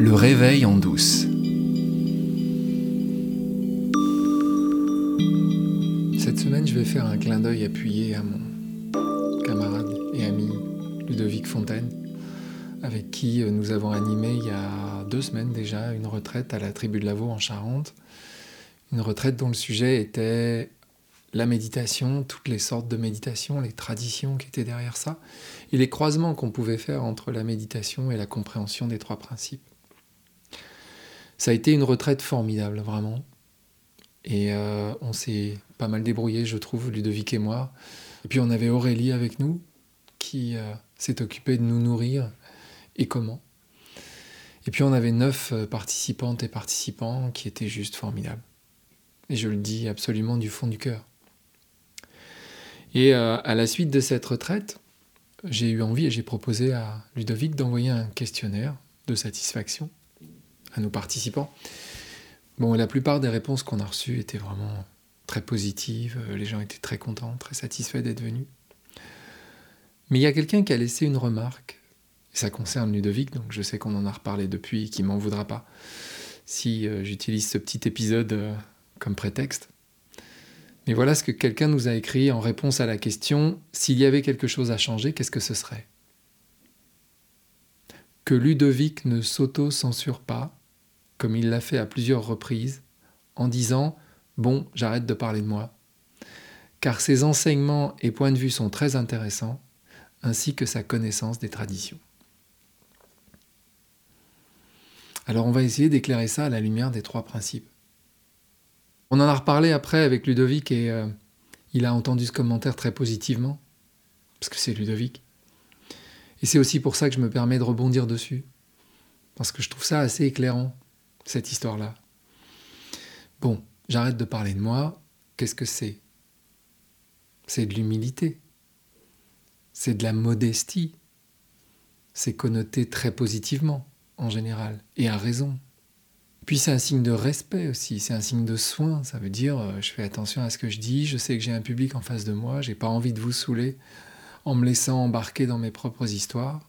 Le réveil en douce. Cette semaine, je vais faire un clin d'œil appuyé à mon camarade et ami Ludovic Fontaine, avec qui euh, nous avons animé il y a deux semaines déjà une retraite à la tribu de Lavaux en Charente. Une retraite dont le sujet était la méditation, toutes les sortes de méditation, les traditions qui étaient derrière ça, et les croisements qu'on pouvait faire entre la méditation et la compréhension des trois principes. Ça a été une retraite formidable, vraiment. Et euh, on s'est pas mal débrouillé, je trouve, Ludovic et moi. Et puis on avait Aurélie avec nous, qui euh, s'est occupée de nous nourrir, et comment? Et puis on avait neuf euh, participantes et participants qui étaient juste formidables. Et je le dis absolument du fond du cœur. Et à la suite de cette retraite, j'ai eu envie et j'ai proposé à Ludovic d'envoyer un questionnaire de satisfaction à nos participants. Bon, la plupart des réponses qu'on a reçues étaient vraiment très positives, les gens étaient très contents, très satisfaits d'être venus. Mais il y a quelqu'un qui a laissé une remarque, ça concerne Ludovic, donc je sais qu'on en a reparlé depuis et qu'il m'en voudra pas si euh, j'utilise ce petit épisode euh, comme prétexte. Mais voilà ce que quelqu'un nous a écrit en réponse à la question s'il y avait quelque chose à changer, qu'est-ce que ce serait? Que Ludovic ne s'auto-censure pas, comme il l'a fait à plusieurs reprises, en disant Bon, j'arrête de parler de moi. Car ses enseignements et points de vue sont très intéressants, ainsi que sa connaissance des traditions. Alors on va essayer d'éclairer ça à la lumière des trois principes. On en a reparlé après avec Ludovic et euh, il a entendu ce commentaire très positivement, parce que c'est Ludovic. Et c'est aussi pour ça que je me permets de rebondir dessus, parce que je trouve ça assez éclairant, cette histoire-là. Bon, j'arrête de parler de moi, qu'est-ce que c'est? C'est de l'humilité, c'est de la modestie, c'est connoté très positivement en général, et à raison. Puis c'est un signe de respect aussi, c'est un signe de soin. Ça veut dire euh, je fais attention à ce que je dis, je sais que j'ai un public en face de moi, j'ai pas envie de vous saouler en me laissant embarquer dans mes propres histoires.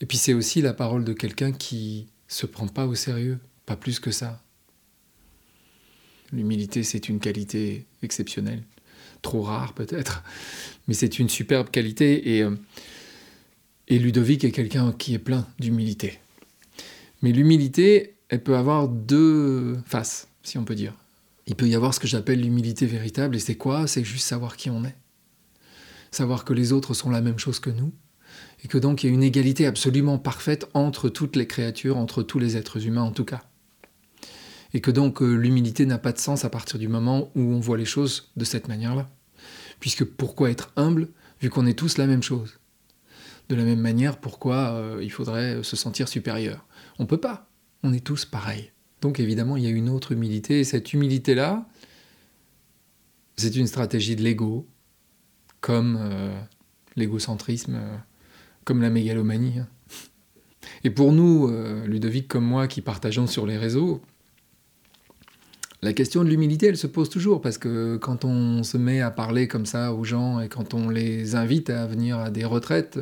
Et puis c'est aussi la parole de quelqu'un qui se prend pas au sérieux, pas plus que ça. L'humilité, c'est une qualité exceptionnelle, trop rare peut-être, mais c'est une superbe qualité et, euh, et Ludovic est quelqu'un qui est plein d'humilité. Mais l'humilité, elle peut avoir deux faces, si on peut dire. Il peut y avoir ce que j'appelle l'humilité véritable, et c'est quoi? C'est juste savoir qui on est. Savoir que les autres sont la même chose que nous, et que donc il y a une égalité absolument parfaite entre toutes les créatures, entre tous les êtres humains en tout cas. Et que donc euh, l'humilité n'a pas de sens à partir du moment où on voit les choses de cette manière-là. Puisque pourquoi être humble vu qu'on est tous la même chose? De la même manière, pourquoi euh, il faudrait se sentir supérieur? On ne peut pas on est tous pareils. Donc évidemment, il y a une autre humilité, et cette humilité-là, c'est une stratégie de l'ego, comme euh, l'égocentrisme, comme la mégalomanie. Hein. Et pour nous, euh, Ludovic comme moi, qui partageons sur les réseaux, la question de l'humilité, elle se pose toujours, parce que quand on se met à parler comme ça aux gens, et quand on les invite à venir à des retraites,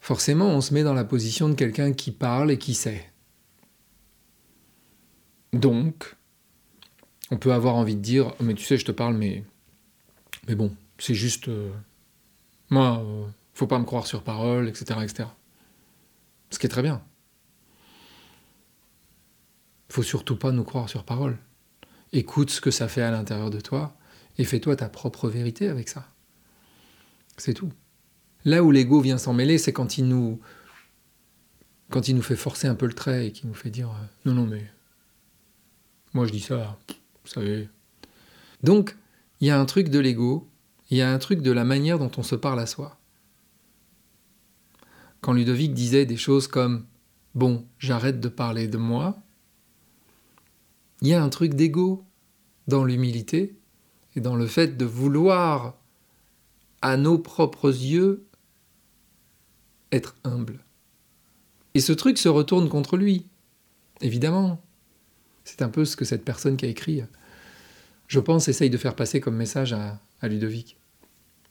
forcément, on se met dans la position de quelqu'un qui parle et qui sait. Donc, on peut avoir envie de dire, mais tu sais, je te parle, mais, mais bon, c'est juste, euh, moi, euh, faut pas me croire sur parole, etc., etc. Ce qui est très bien. Faut surtout pas nous croire sur parole. Écoute ce que ça fait à l'intérieur de toi et fais-toi ta propre vérité avec ça. C'est tout. Là où l'ego vient s'en mêler, c'est quand il nous quand il nous fait forcer un peu le trait et qu'il nous fait dire euh, non non mais moi, je dis ça, vous savez. Donc, il y a un truc de l'ego, il y a un truc de la manière dont on se parle à soi. Quand Ludovic disait des choses comme Bon, j'arrête de parler de moi, il y a un truc d'ego dans l'humilité et dans le fait de vouloir, à nos propres yeux, être humble. Et ce truc se retourne contre lui, évidemment. C'est un peu ce que cette personne qui a écrit, je pense, essaye de faire passer comme message à, Ludovic.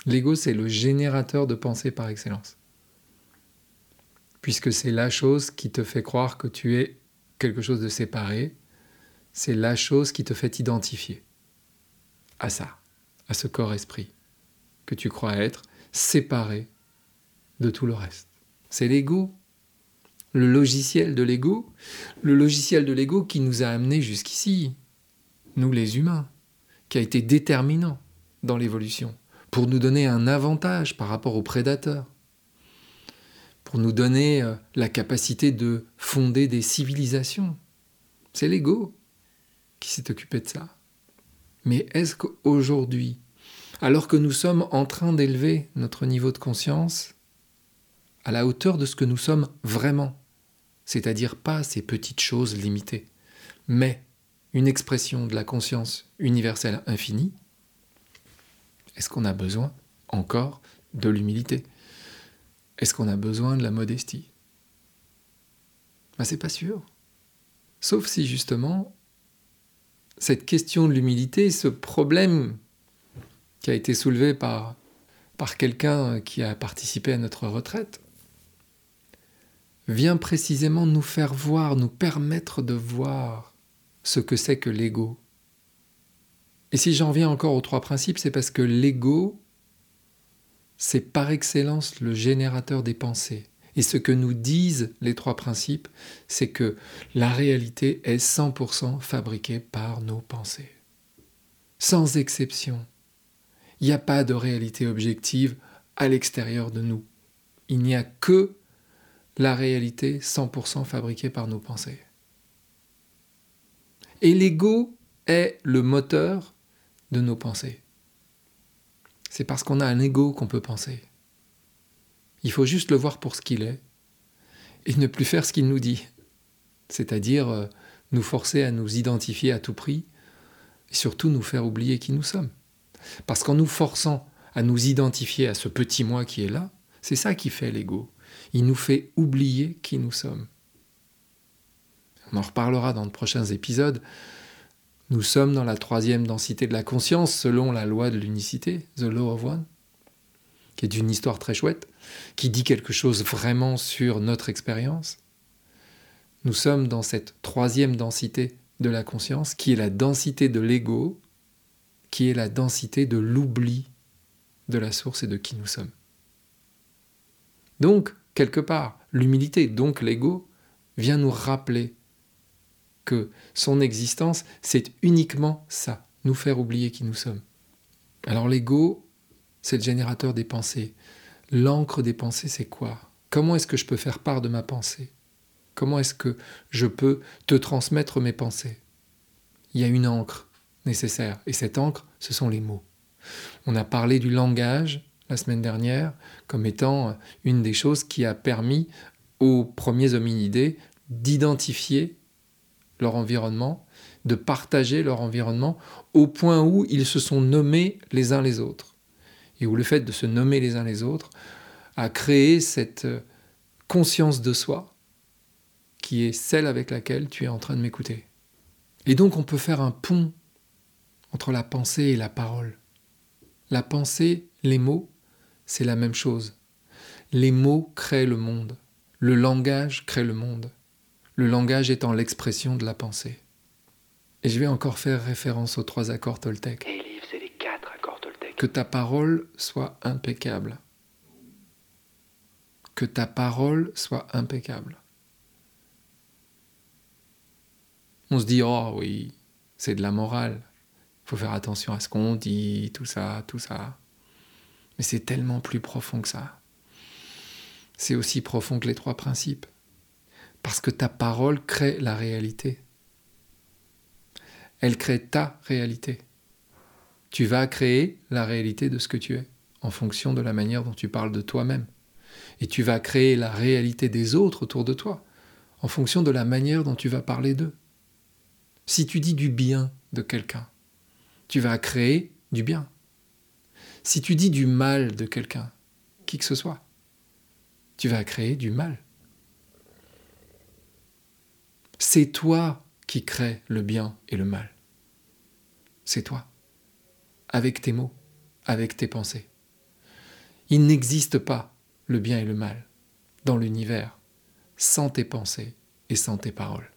L'ego, c'est le générateur de pensée par excellence. Puisque c'est la chose qui te fait croire que tu es quelque chose de séparé, c'est la chose qui te fait identifier à ça, à ce corps-esprit que tu crois être séparé de tout le reste. C'est l'ego, le logiciel de l'ego, le logiciel de l'ego qui nous a amenés jusqu'ici, nous les humains, qui a été déterminant dans l'évolution, pour nous donner un avantage par rapport aux prédateurs, pour nous donner euh, la capacité de fonder des civilisations. C'est l'ego qui s'est occupé de ça. Mais est-ce qu'aujourd'hui, alors que nous sommes en train d'élever notre niveau de conscience à la hauteur de ce que nous sommes vraiment, c'est-à-dire pas ces petites choses limitées, mais une expression de la conscience universelle infinie, est-ce qu'on a besoin encore de l'humilité? Est-ce qu'on a besoin de la modestie? Ben, C'est pas sûr. Sauf si justement cette question de l'humilité, ce problème qui a été soulevé par, par quelqu'un qui a participé à notre retraite, vient précisément nous faire voir, nous permettre de voir ce que c'est que l'ego. Et si j'en viens encore aux trois principes, c'est parce que l'ego, c'est par excellence le générateur des pensées. Et ce que nous disent les trois principes, c'est que la réalité est 100% fabriquée par nos pensées. Sans exception. Il n'y a pas de réalité objective à l'extérieur de nous. Il n'y a que la réalité 100% fabriquée par nos pensées. Et l'ego est le moteur de nos pensées. C'est parce qu'on a un ego qu'on peut penser. Il faut juste le voir pour ce qu'il est et ne plus faire ce qu'il nous dit, c'est-à-dire euh, nous forcer à nous identifier à tout prix et surtout nous faire oublier qui nous sommes. Parce qu'en nous forçant à nous identifier à ce petit moi qui est là, c'est ça qui fait l'ego. Il nous fait oublier qui nous sommes. On en reparlera dans de prochains épisodes. Nous sommes dans la troisième densité de la conscience selon la loi de l'unicité, The Law of One qui est une histoire très chouette, qui dit quelque chose vraiment sur notre expérience. Nous sommes dans cette troisième densité de la conscience, qui est la densité de l'ego, qui est la densité de l'oubli de la source et de qui nous sommes. Donc, quelque part, l'humilité, donc l'ego, vient nous rappeler que son existence, c'est uniquement ça, nous faire oublier qui nous sommes. Alors l'ego, c'est le générateur des pensées. L'encre des pensées, c'est quoi? Comment est-ce que je peux faire part de ma pensée? Comment est-ce que je peux te transmettre mes pensées? Il y a une encre nécessaire, et cette encre, ce sont les mots. On a parlé du langage la semaine dernière comme étant une des choses qui a permis aux premiers hominidés d'identifier leur environnement, de partager leur environnement, au point où ils se sont nommés les uns les autres et où le fait de se nommer les uns les autres a créé cette euh, conscience de soi qui est celle avec laquelle tu es en train de m'écouter. Et donc on peut faire un pont entre la pensée et la parole. La pensée, les mots, c'est la même chose. Les mots créent le monde. Le langage crée le monde. Le langage étant l'expression de la pensée. Et je vais encore faire référence aux trois accords Toltec que ta parole soit impeccable. Que ta parole soit impeccable. On se dit, oh oui, c'est de la morale. Il faut faire attention à ce qu'on dit, tout ça, tout ça. Mais c'est tellement plus profond que ça. C'est aussi profond que les trois principes. Parce que ta parole crée la réalité. Elle crée ta réalité tu vas créer la réalité de ce que tu es, en fonction de la manière dont tu parles de toi-même. Et tu vas créer la réalité des autres autour de toi, en fonction de la manière dont tu vas parler d'eux. Si tu dis du bien de quelqu'un, tu vas créer du bien. Si tu dis du mal de quelqu'un, qui que ce soit, tu vas créer du mal. C'est toi qui crée le bien et le mal. C'est toi avec tes mots, avec tes pensées. Il n'existe pas le bien et le mal dans l'univers sans tes pensées et sans tes paroles.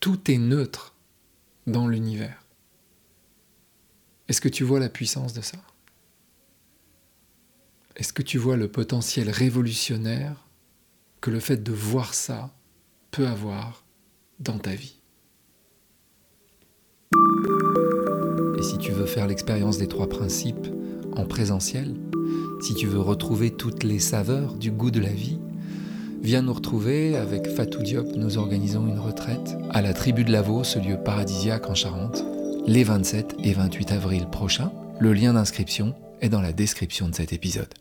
Tout est neutre dans l'univers. Est-ce que tu vois la puissance de ça? Est-ce que tu vois le potentiel révolutionnaire que le fait de voir ça peut avoir dans ta vie Et si tu veux faire l'expérience des trois principes en présentiel, si tu veux retrouver toutes les saveurs du goût de la vie, viens nous retrouver avec Fatou Diop. Nous organisons une retraite à la tribu de Lavaux, ce lieu paradisiaque en Charente, les 27 et 28 avril prochains. Le lien d'inscription est dans la description de cet épisode.